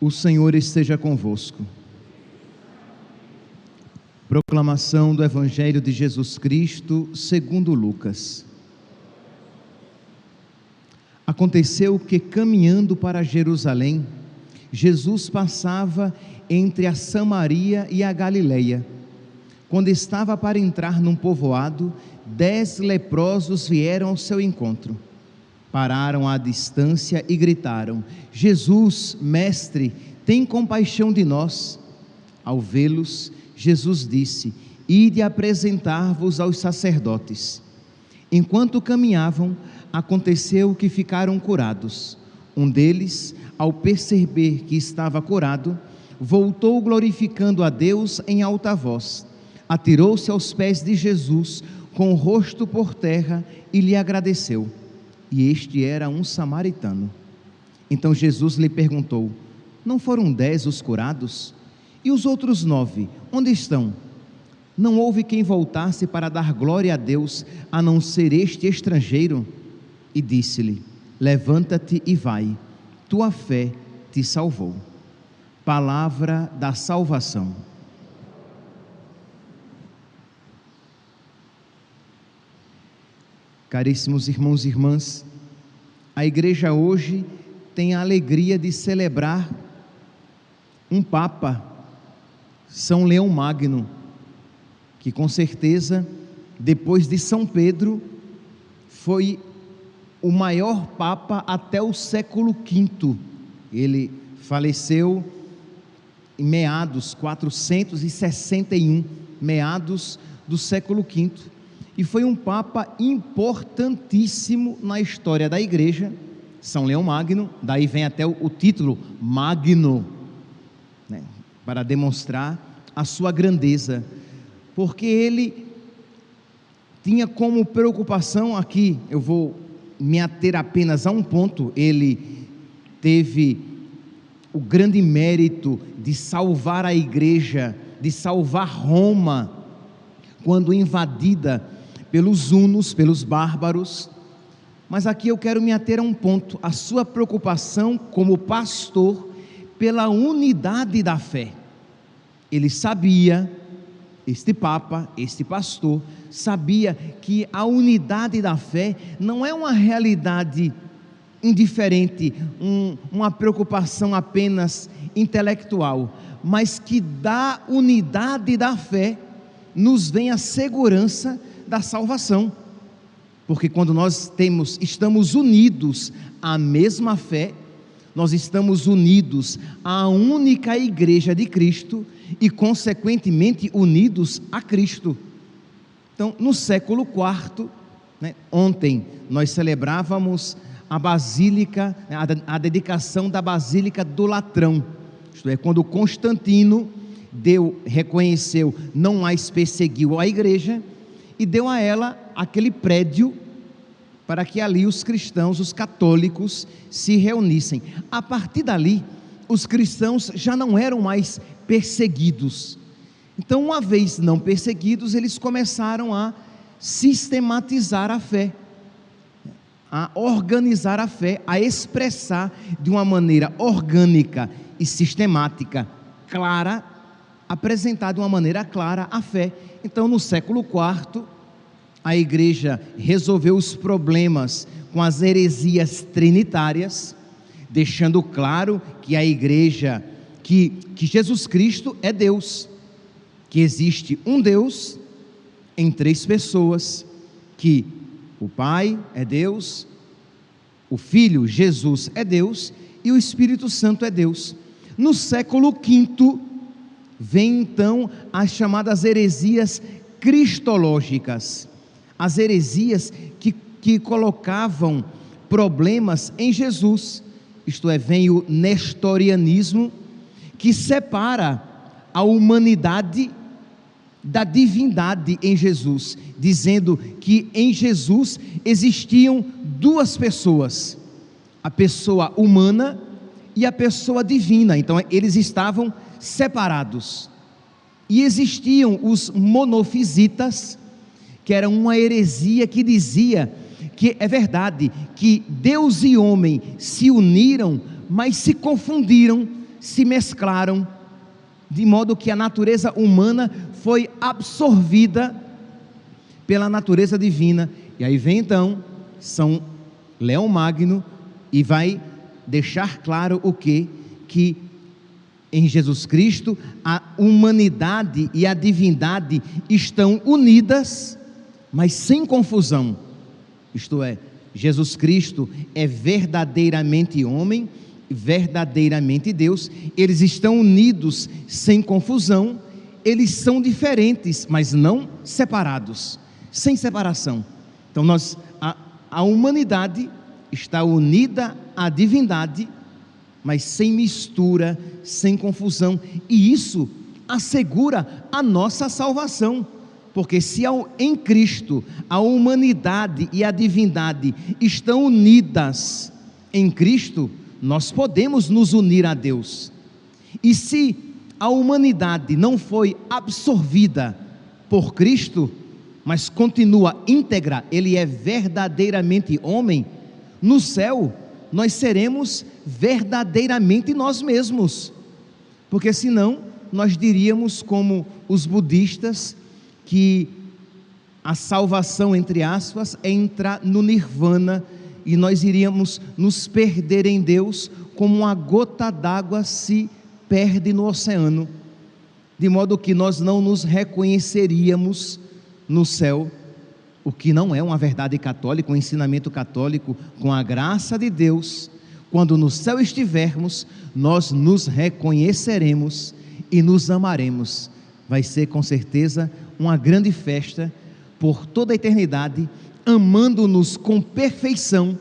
O Senhor esteja convosco. Proclamação do Evangelho de Jesus Cristo, segundo Lucas. Aconteceu que, caminhando para Jerusalém, Jesus passava entre a Samaria e a Galileia. Quando estava para entrar num povoado, dez leprosos vieram ao seu encontro pararam à distância e gritaram: Jesus, mestre, tem compaixão de nós. Ao vê-los, Jesus disse: Ide apresentar-vos aos sacerdotes. Enquanto caminhavam, aconteceu que ficaram curados. Um deles, ao perceber que estava curado, voltou glorificando a Deus em alta voz. Atirou-se aos pés de Jesus, com o rosto por terra, e lhe agradeceu e este era um samaritano. Então Jesus lhe perguntou: Não foram dez os curados? E os outros nove, onde estão? Não houve quem voltasse para dar glória a Deus, a não ser este estrangeiro? E disse-lhe: Levanta-te e vai, tua fé te salvou. Palavra da salvação. Caríssimos irmãos e irmãs, a igreja hoje tem a alegria de celebrar um Papa, São Leão Magno, que com certeza, depois de São Pedro, foi o maior Papa até o século V. Ele faleceu em meados 461, meados do século V e foi um papa importantíssimo na história da igreja, São Leão Magno, daí vem até o, título Magno, né, para demonstrar a sua grandeza, porque ele tinha como preocupação aqui, eu vou me ater apenas a um ponto, ele teve o grande mérito de salvar a igreja, de salvar Roma, quando invadida pelos hunos, pelos bárbaros. Mas aqui eu quero me ater a um ponto: a sua preocupação como pastor pela unidade da fé. Ele sabia, este Papa, este pastor, sabia que a unidade da fé não é uma realidade indiferente, um, uma preocupação apenas intelectual, mas que da unidade da fé nos vem a segurança da salvação. Porque quando nós temos, estamos unidos à mesma fé, nós estamos unidos à única igreja de Cristo e, consequentemente, unidos a Cristo. Então, no século IV, né, ontem nós celebrávamos a basílica, a, a dedicação da Basílica do Latrão, isto é, quando Constantino deu, reconheceu, não mais perseguiu a igreja, e deu a ela aquele prédio para que ali os cristãos, os católicos, se reunissem. A partir dali, os cristãos já não eram mais perseguidos. Então, uma vez não perseguidos, eles começaram a sistematizar a fé, a organizar a fé, a expressar de uma maneira orgânica e sistemática, clara, apresentar de uma maneira clara a fé. Então, no século IV, a igreja resolveu os problemas com as heresias trinitárias, deixando claro que a igreja, que, que Jesus Cristo é Deus, que existe um Deus em três pessoas, que o Pai é Deus, o Filho Jesus é Deus e o Espírito Santo é Deus. No século V, vem então as chamadas heresias cristológicas, as heresias que, que colocavam problemas em Jesus, isto é, vem o nestorianismo, que separa a humanidade da divindade em Jesus, dizendo que em Jesus existiam duas pessoas, a pessoa humana e a pessoa divina, então eles estavam. E existiam os monofisitas, que era uma heresia que dizia que é verdade que Deus e homem se uniram, mas se confundiram se mesclaram, de modo que a natureza humana foi absorvida pela natureza divina. E aí vem então São Leão Magno e vai deixar claro o que? Que em Jesus Cristo a humanidade e a divindade estão unidas, mas sem confusão. Isto é, Jesus Cristo é verdadeiramente homem, verdadeiramente Deus, eles estão unidos sem confusão, eles são diferentes, mas não separados, sem separação. Então nós a, a humanidade está unida à divindade, mas sem mistura, sem confusão, e isso assegura a nossa salvação. Porque se em Cristo a humanidade e a divindade estão unidas em Cristo, nós podemos nos unir a Deus. E se a humanidade não foi absorvida por Cristo, mas continua íntegra, ele é verdadeiramente homem, no céu nós seremos verdadeiramente nós mesmos. Porque senão nós diríamos como os budistas que a salvação entre aspas é entrar no nirvana e nós iríamos nos perder em Deus como uma gota d'água se perde no oceano, de modo que nós não nos reconheceríamos no céu, o que não é uma verdade católica, um ensinamento católico, com a graça de Deus, quando no céu estivermos, nós nos reconheceremos e nos amaremos. Vai ser com certeza uma grande festa por toda a eternidade, amando-nos com perfeição,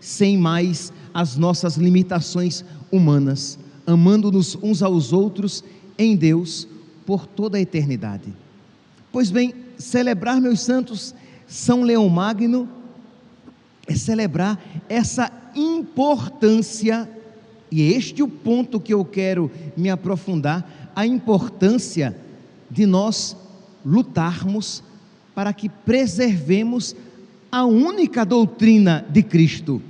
sem mais as nossas limitações humanas, amando-nos uns aos outros em Deus por toda a eternidade. Pois bem, celebrar meus santos São Leão Magno é celebrar essa importância, e este é o ponto que eu quero me aprofundar, a importância de nós lutarmos para que preservemos a única doutrina de Cristo.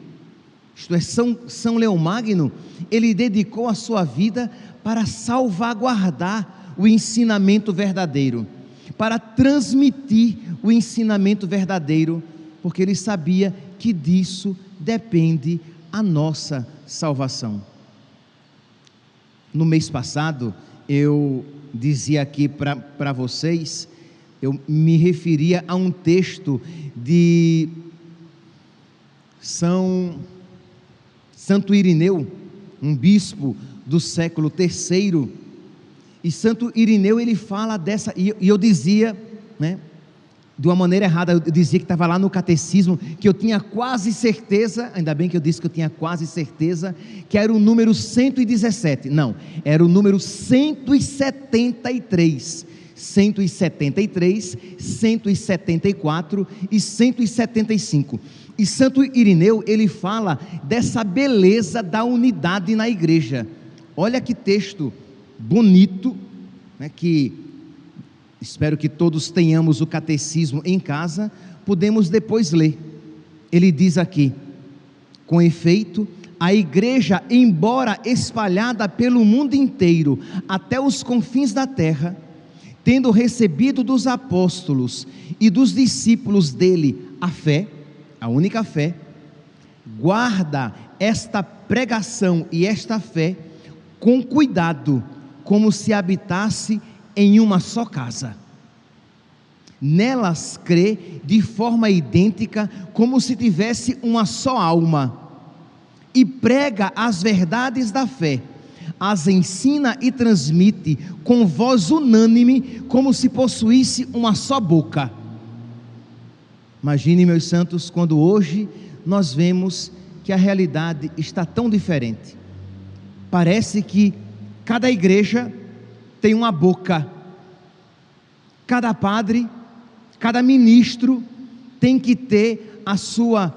Isto é, São, São Leão Magno, ele dedicou a sua vida para salvaguardar o ensinamento verdadeiro, para transmitir o ensinamento verdadeiro, porque ele sabia que disso depende a nossa salvação. No mês passado, eu dizia aqui para vocês, eu me referia a um texto de São Santo Irineu, um bispo do século III, e Santo Irineu ele fala dessa, e eu dizia, né, de uma maneira errada, eu dizia que estava lá no catecismo, que eu tinha quase certeza, ainda bem que eu disse que eu tinha quase certeza, que era o número 117. Não, era o número 173. 173, 174 e 175. E Santo Irineu, ele fala dessa beleza da unidade na igreja. Olha que texto bonito, né, que espero que todos tenhamos o catecismo em casa, podemos depois ler. Ele diz aqui: com efeito, a igreja, embora espalhada pelo mundo inteiro, até os confins da terra, tendo recebido dos apóstolos e dos discípulos dele a fé, a única fé, guarda esta pregação e esta fé com cuidado, como se habitasse em uma só casa. Nelas crê de forma idêntica, como se tivesse uma só alma, e prega as verdades da fé, as ensina e transmite com voz unânime, como se possuísse uma só boca. Imagine, meus santos, quando hoje nós vemos que a realidade está tão diferente. Parece que cada igreja tem uma boca. Cada padre, cada ministro tem que ter a sua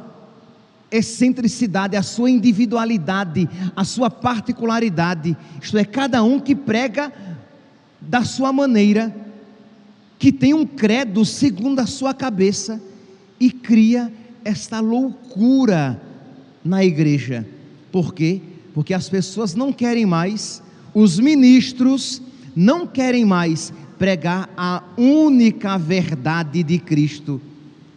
excentricidade, a sua individualidade, a sua particularidade. Isto é, cada um que prega da sua maneira, que tem um credo segundo a sua cabeça e cria esta loucura na igreja. Por quê? Porque as pessoas não querem mais os ministros não querem mais pregar a única verdade de Cristo,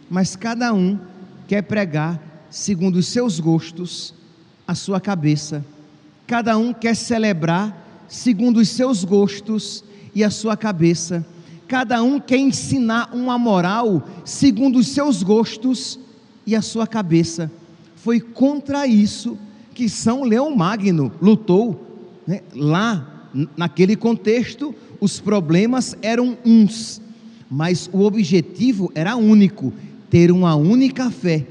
mas cada um quer pregar segundo os seus gostos, a sua cabeça. Cada um quer celebrar segundo os seus gostos e a sua cabeça. Cada um quer ensinar uma moral segundo os seus gostos e a sua cabeça. Foi contra isso que São Leão Magno lutou. Né? Lá, naquele contexto, os problemas eram uns, mas o objetivo era único: ter uma única fé,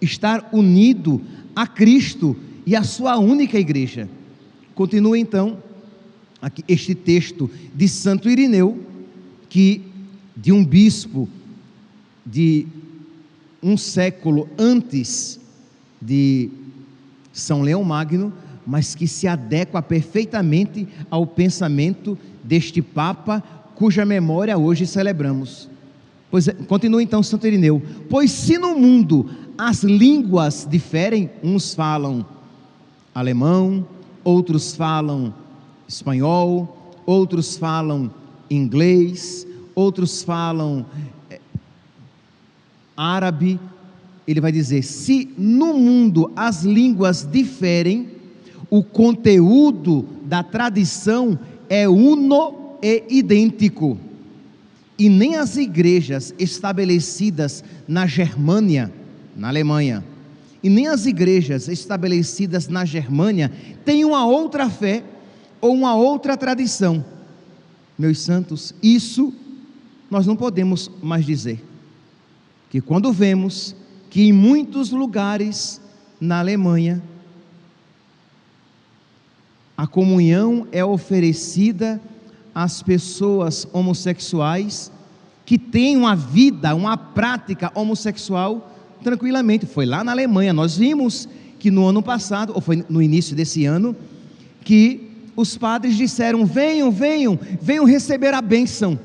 estar unido a Cristo e a sua única igreja. Continua então aqui este texto de Santo Irineu, que de um bispo de um século antes de São Leão Magno, mas que se adequa perfeitamente ao pensamento deste Papa, cuja memória hoje celebramos. Pois, é, continua então Santo Irineu: Pois se no mundo as línguas diferem, uns falam alemão, outros falam espanhol, outros falam inglês, outros falam é, árabe. Ele vai dizer: se no mundo as línguas diferem, o conteúdo da tradição é uno e idêntico. E nem as igrejas estabelecidas na Germânia, na Alemanha, e nem as igrejas estabelecidas na Germânia têm uma outra fé ou uma outra tradição. Meus santos, isso nós não podemos mais dizer. Que quando vemos que em muitos lugares na Alemanha a comunhão é oferecida às pessoas homossexuais que têm uma vida, uma prática homossexual tranquilamente. Foi lá na Alemanha, nós vimos que no ano passado, ou foi no início desse ano, que os padres disseram: venham, venham, venham receber a bênção.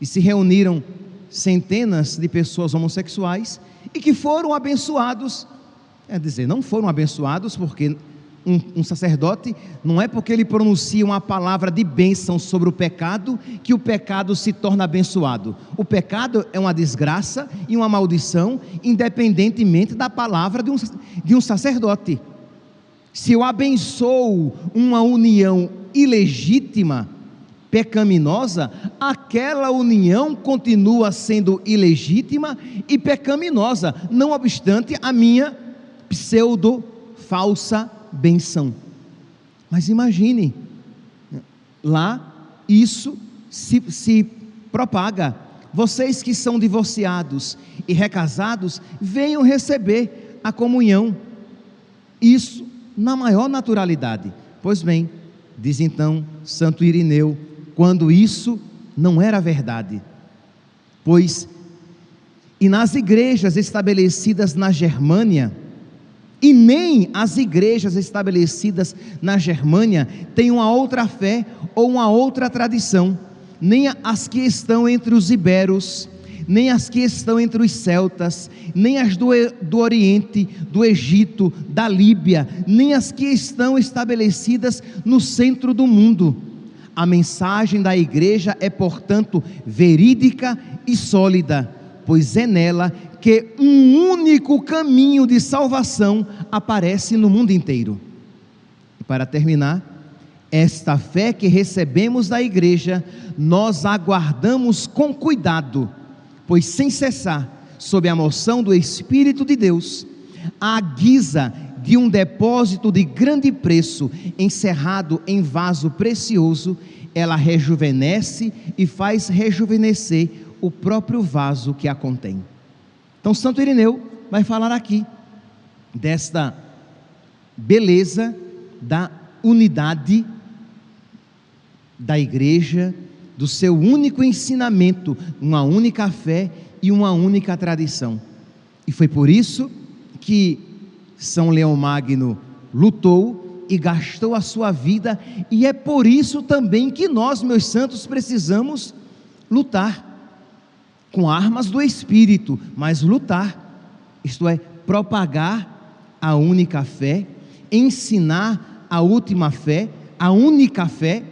E se reuniram centenas de pessoas homossexuais e que foram abençoados. É dizer, não foram abençoados porque um, um, sacerdote, não é porque ele pronuncia uma palavra de bênção sobre o pecado que o pecado se torna abençoado. O pecado é uma desgraça e uma maldição, independentemente da palavra de um, de um sacerdote. Se eu abençoo uma união ilegítima, pecaminosa, aquela união continua sendo ilegítima e pecaminosa, não obstante a minha pseudo falsa benção. Mas imagine, lá isso se, se propaga. Vocês que são divorciados e recasados, venham receber a comunhão. Isso na maior naturalidade. Pois bem, diz então Santo Irineu, quando isso não era verdade. Pois, e nas igrejas estabelecidas na Germânia, e nem as igrejas estabelecidas na Germânia têm uma outra fé ou uma outra tradição, nem as que estão entre os iberos, nem as que estão entre os celtas, nem as do, do Oriente, do Egito, da Líbia, nem as que estão estabelecidas no centro do mundo. A mensagem da igreja é, portanto, verídica e sólida, pois é nela que um único caminho de salvação aparece no mundo inteiro. E para terminar, esta fé que recebemos da igreja, nós aguardamos com cuidado, pois sem cessar, sob a moção do Espírito de Deus, à guisa de um depósito de grande preço, encerrado em vaso precioso, ela rejuvenesce e faz rejuvenescer o próprio vaso que a contém. Então, Santo Irineu vai falar aqui desta beleza da unidade da igreja, do seu único ensinamento, uma única fé e uma única tradição. E foi por isso que São Leão Magno lutou e gastou a sua vida, e é por isso também que nós, meus santos, precisamos lutar com armas do espírito, mas lutar, isto é, propagar a única fé, ensinar a última fé, a única fé,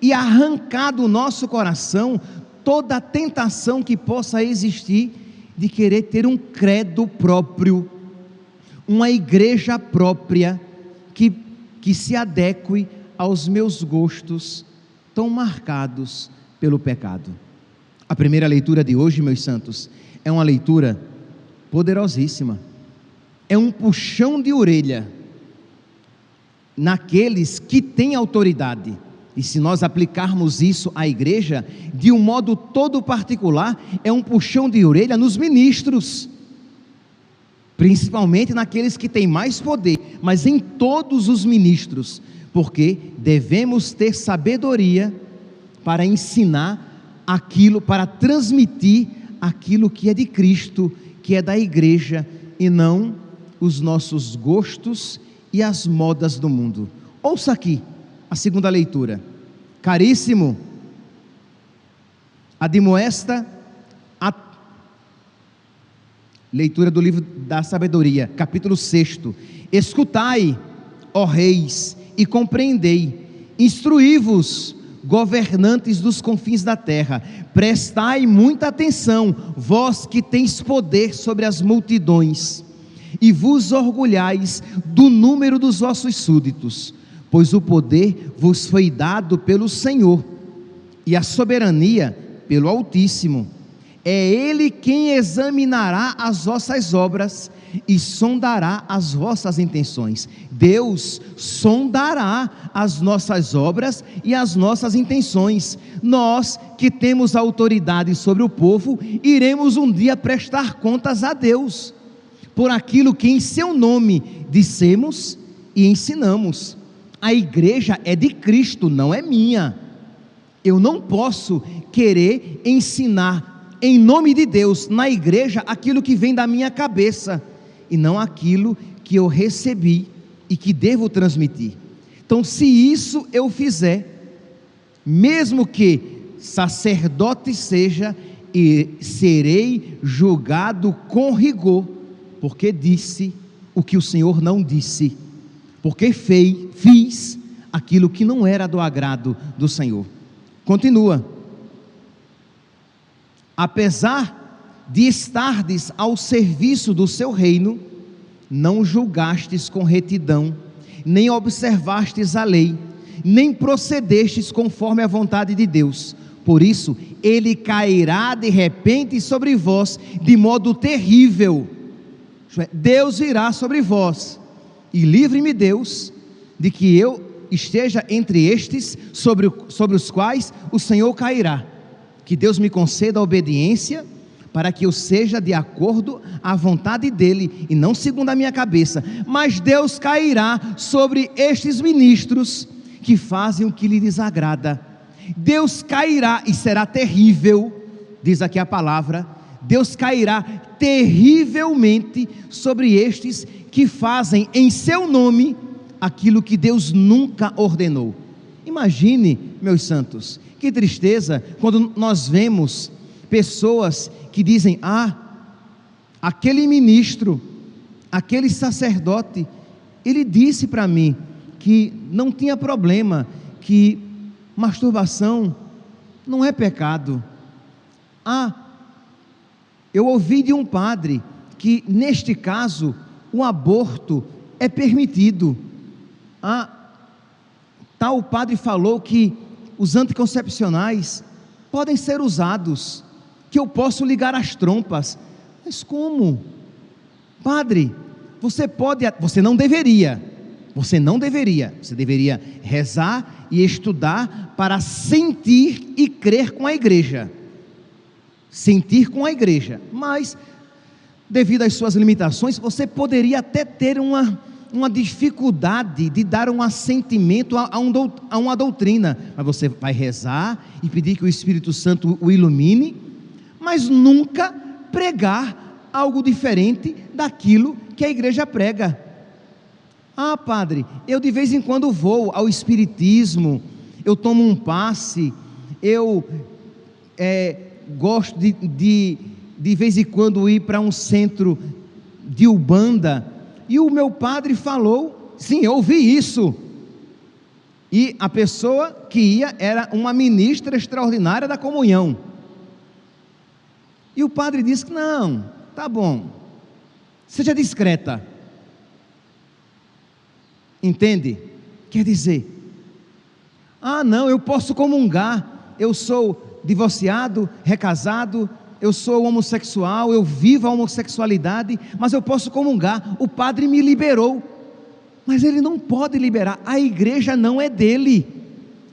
e arrancar do nosso coração toda a tentação que possa existir de querer ter um credo próprio, uma igreja própria que, que se adeque aos meus gostos tão marcados pelo pecado. A primeira leitura de hoje, meus santos, é uma leitura poderosíssima. É um puxão de orelha naqueles que têm autoridade. E se nós aplicarmos isso à igreja, de um modo todo particular, é um puxão de orelha nos ministros, principalmente naqueles que têm mais poder, mas em todos os ministros, porque devemos ter sabedoria para ensinar aquilo, para transmitir aquilo que é de Cristo, que é da igreja, e não os nossos gostos e as modas do mundo. Ouça aqui a segunda leitura. Caríssimo, admoesta a leitura do livro da sabedoria, capítulo 6. Escutai, ó reis, e compreendei, instruí-vos, governantes dos confins da terra, prestai muita atenção, vós que tens poder sobre as multidões, e vos orgulhais do número dos vossos súditos, pois o poder vos foi dado pelo Senhor, e a soberania pelo Altíssimo. É Ele quem examinará as vossas obras e sondará as vossas intenções. Deus sondará as nossas obras e as nossas intenções. Nós que temos autoridade sobre o povo, iremos um dia prestar contas a Deus por aquilo que em seu nome dissemos e ensinamos. A igreja é de Cristo, não é minha. Eu não posso querer ensinar em nome de Deus, na igreja, aquilo que vem da minha cabeça e não aquilo que eu recebi e que devo transmitir. Então, se isso eu fizer, mesmo que sacerdote seja, e serei julgado com rigor, porque disse o que o Senhor não disse, porque fei, fiz aquilo que não era do agrado do Senhor. Continua apesar de estardes ao serviço do seu reino, não julgastes com retidão, nem observastes a lei, nem procedestes conforme a vontade de Deus. Por isso, ele cairá de repente sobre vós de modo terrível. Deus virá sobre vós, e livre-me Deus de que eu esteja entre estes sobre, sobre os quais o Senhor cairá que Deus me conceda a obediência para que eu seja de acordo à vontade dele e não segundo a minha cabeça. Mas Deus cairá sobre estes ministros que fazem o que lhe desagrada. Deus cairá e será terrível, diz aqui a palavra. Deus cairá terrivelmente sobre estes que fazem em seu nome aquilo que Deus nunca ordenou. Imagine, meus santos, que tristeza quando nós vemos pessoas que dizem: Ah, aquele ministro, aquele sacerdote, ele disse para mim que não tinha problema, que masturbação não é pecado. Ah, eu ouvi de um padre que neste caso o aborto é permitido. Ah, tal padre falou que os anticoncepcionais podem ser usados, que eu posso ligar as trompas. Mas como? Padre, você pode, você não deveria, você não deveria, você deveria rezar e estudar para sentir e crer com a igreja. Sentir com a igreja, mas devido às suas limitações, você poderia até ter uma uma dificuldade de dar um assentimento a, a, um, a uma doutrina, mas você vai rezar e pedir que o Espírito Santo o ilumine, mas nunca pregar algo diferente daquilo que a igreja prega. Ah, padre, eu de vez em quando vou ao Espiritismo, eu tomo um passe, eu é, gosto de, de, de vez em quando ir para um centro de Ubanda, e o meu padre falou, sim, eu ouvi isso. E a pessoa que ia era uma ministra extraordinária da comunhão. E o padre disse: Não, tá bom, seja discreta. Entende? Quer dizer, ah, não, eu posso comungar, eu sou divorciado, recasado, eu sou homossexual, eu vivo a homossexualidade, mas eu posso comungar. O padre me liberou, mas ele não pode liberar, a igreja não é dele.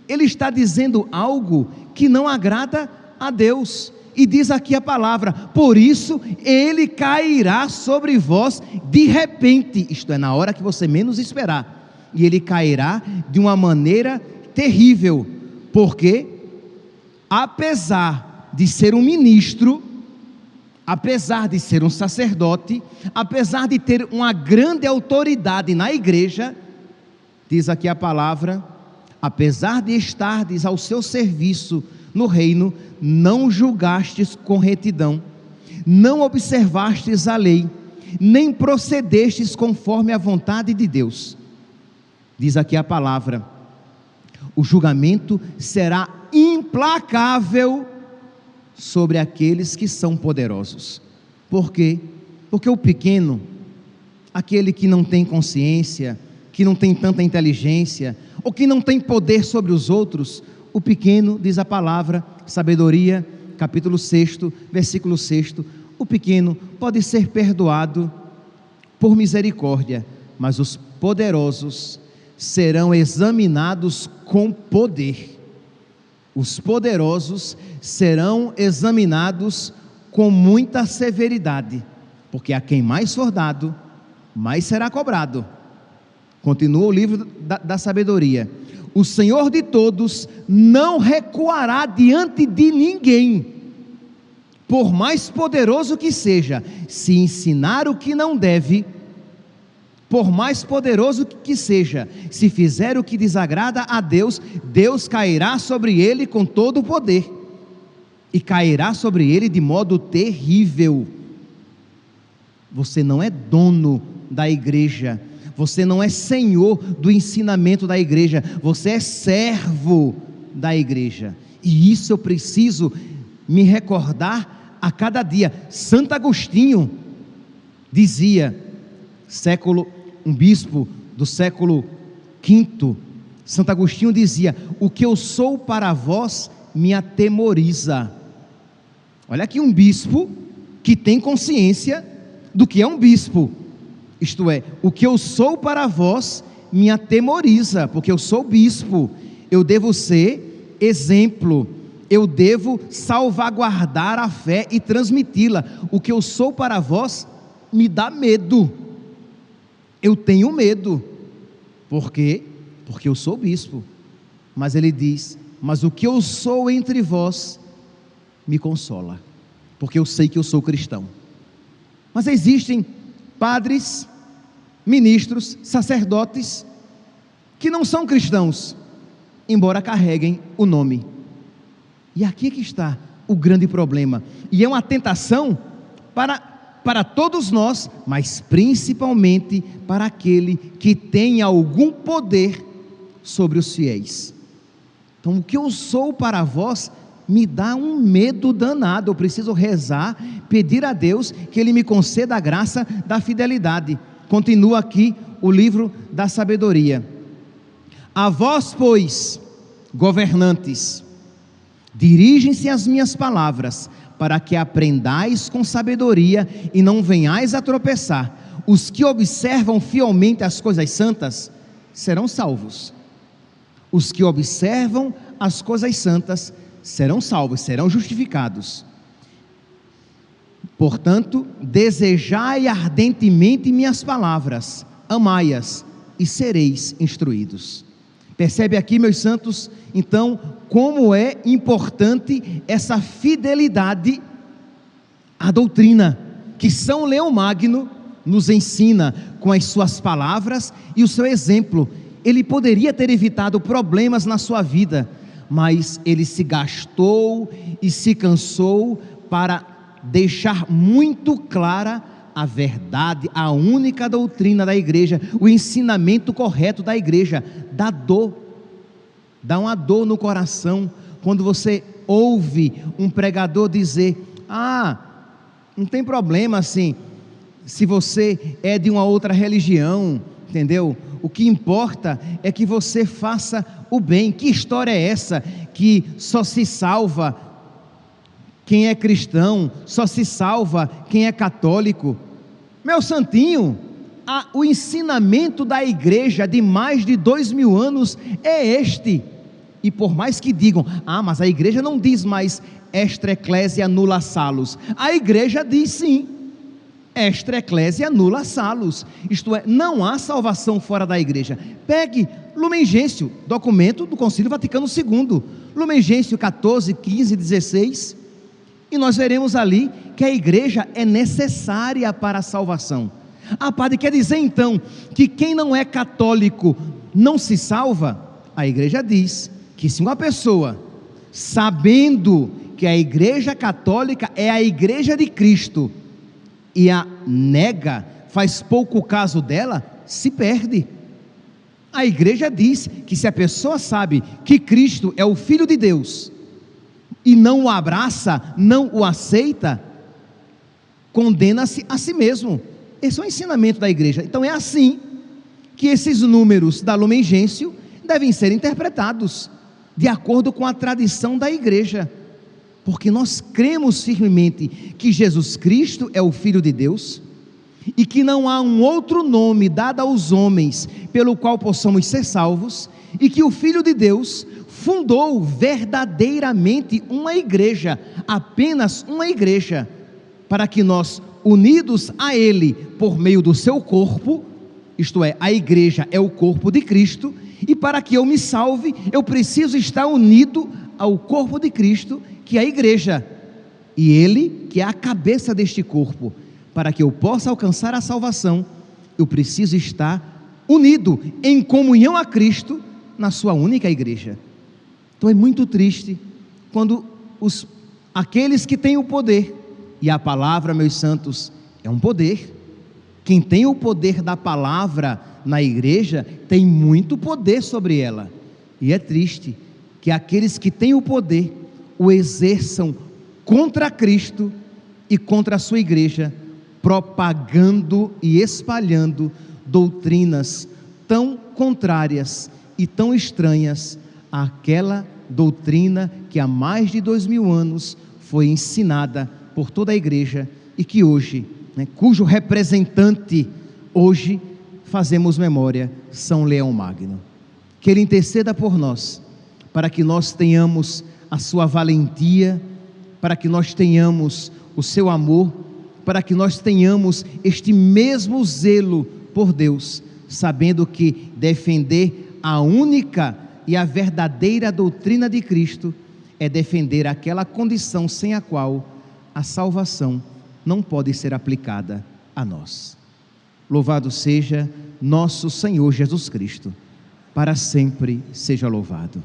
Ele está dizendo algo que não agrada a Deus. E diz aqui a palavra: por isso ele cairá sobre vós de repente, isto é, na hora que você menos esperar e ele cairá de uma maneira terrível, porque, apesar de ser um ministro, apesar de ser um sacerdote, apesar de ter uma grande autoridade na igreja, diz aqui a palavra, apesar de estardes ao seu serviço no reino, não julgastes com retidão, não observastes a lei, nem procedestes conforme a vontade de Deus. Diz aqui a palavra: o julgamento será implacável sobre aqueles que são poderosos. Por quê? Porque o pequeno, aquele que não tem consciência, que não tem tanta inteligência, ou que não tem poder sobre os outros, o pequeno, diz a palavra, sabedoria, capítulo 6, versículo 6, o pequeno pode ser perdoado por misericórdia, mas os poderosos serão examinados com poder. Os poderosos serão examinados com muita severidade, porque a quem mais for dado, mais será cobrado. Continua o livro da, da sabedoria. O Senhor de todos não recuará diante de ninguém, por mais poderoso que seja, se ensinar o que não deve, por mais poderoso que seja, se fizer o que desagrada a Deus, Deus cairá sobre ele com todo o poder, e cairá sobre ele de modo terrível. Você não é dono da igreja, você não é senhor do ensinamento da igreja, você é servo da igreja, e isso eu preciso me recordar a cada dia. Santo Agostinho dizia, século um bispo do século V, Santo Agostinho dizia: O que eu sou para vós me atemoriza. Olha aqui um bispo que tem consciência do que é um bispo. Isto é, o que eu sou para vós me atemoriza, porque eu sou bispo. Eu devo ser exemplo. Eu devo salvaguardar a fé e transmiti-la. O que eu sou para vós me dá medo. Eu tenho medo. Por quê? Porque eu sou bispo. Mas ele diz: Mas o que eu sou entre vós me consola, porque eu sei que eu sou cristão. Mas existem padres, ministros, sacerdotes que não são cristãos, embora carreguem o nome. E aqui é que está o grande problema. E é uma tentação para para todos nós, mas principalmente para aquele que tem algum poder sobre os fiéis. Então, o que eu sou para vós me dá um medo danado. Eu preciso rezar, pedir a Deus que Ele me conceda a graça da fidelidade. Continua aqui o livro da sabedoria. A vós, pois, governantes, dirigem-se as minhas palavras para que aprendais com sabedoria e não venhais a tropeçar. Os que observam fielmente as coisas santas serão salvos. Os que observam as coisas santas serão salvos, serão justificados. Portanto, desejai ardentemente minhas palavras, amai-as e sereis instruídos. Percebe aqui, meus santos, então, como é importante essa fidelidade à doutrina que São Leão Magno nos ensina com as suas palavras e o seu exemplo. Ele poderia ter evitado problemas na sua vida, mas ele se gastou e se cansou para deixar muito clara a verdade, a única doutrina da igreja, o ensinamento correto da igreja, da dor. Dá uma dor no coração quando você ouve um pregador dizer: Ah, não tem problema assim, se você é de uma outra religião, entendeu? O que importa é que você faça o bem. Que história é essa que só se salva quem é cristão, só se salva quem é católico? Meu santinho, a, o ensinamento da igreja de mais de dois mil anos é este. E por mais que digam, ah, mas a igreja não diz mais extra eclésia nula salos. A igreja diz sim. Extra eclésia nula salos. Isto é, não há salvação fora da igreja. Pegue Lumen Gentium, documento do Concílio Vaticano II. Lumen Gentium 14, 15 16. E nós veremos ali que a igreja é necessária para a salvação. Ah, padre, quer dizer então que quem não é católico não se salva? A igreja diz que se uma pessoa, sabendo que a igreja católica é a igreja de Cristo, e a nega, faz pouco caso dela, se perde. A igreja diz que se a pessoa sabe que Cristo é o Filho de Deus e não o abraça, não o aceita, condena-se a si mesmo. Esse é o ensinamento da igreja. Então é assim que esses números da Lumen Gentium devem ser interpretados de acordo com a tradição da igreja, porque nós cremos firmemente que Jesus Cristo é o Filho de Deus e que não há um outro nome dado aos homens pelo qual possamos ser salvos, e que o Filho de Deus fundou verdadeiramente uma igreja, apenas uma igreja, para que nós, unidos a Ele por meio do seu corpo, isto é, a igreja é o corpo de Cristo, e para que eu me salve, eu preciso estar unido ao corpo de Cristo, que é a igreja. E Ele, que é a cabeça deste corpo, para que eu possa alcançar a salvação, eu preciso estar unido em comunhão a Cristo na sua única igreja. Então é muito triste quando os, aqueles que têm o poder, e a palavra, meus santos, é um poder. Quem tem o poder da palavra na igreja tem muito poder sobre ela. E é triste que aqueles que têm o poder o exerçam contra Cristo e contra a sua igreja, propagando e espalhando doutrinas tão contrárias e tão estranhas àquela doutrina que há mais de dois mil anos foi ensinada por toda a igreja e que hoje, né, cujo representante hoje fazemos memória, São Leão Magno. Que ele interceda por nós, para que nós tenhamos a sua valentia, para que nós tenhamos o seu amor, para que nós tenhamos este mesmo zelo por Deus, sabendo que defender a única e a verdadeira doutrina de Cristo é defender aquela condição sem a qual a salvação não pode ser aplicada a nós. Louvado seja nosso Senhor Jesus Cristo, para sempre seja louvado.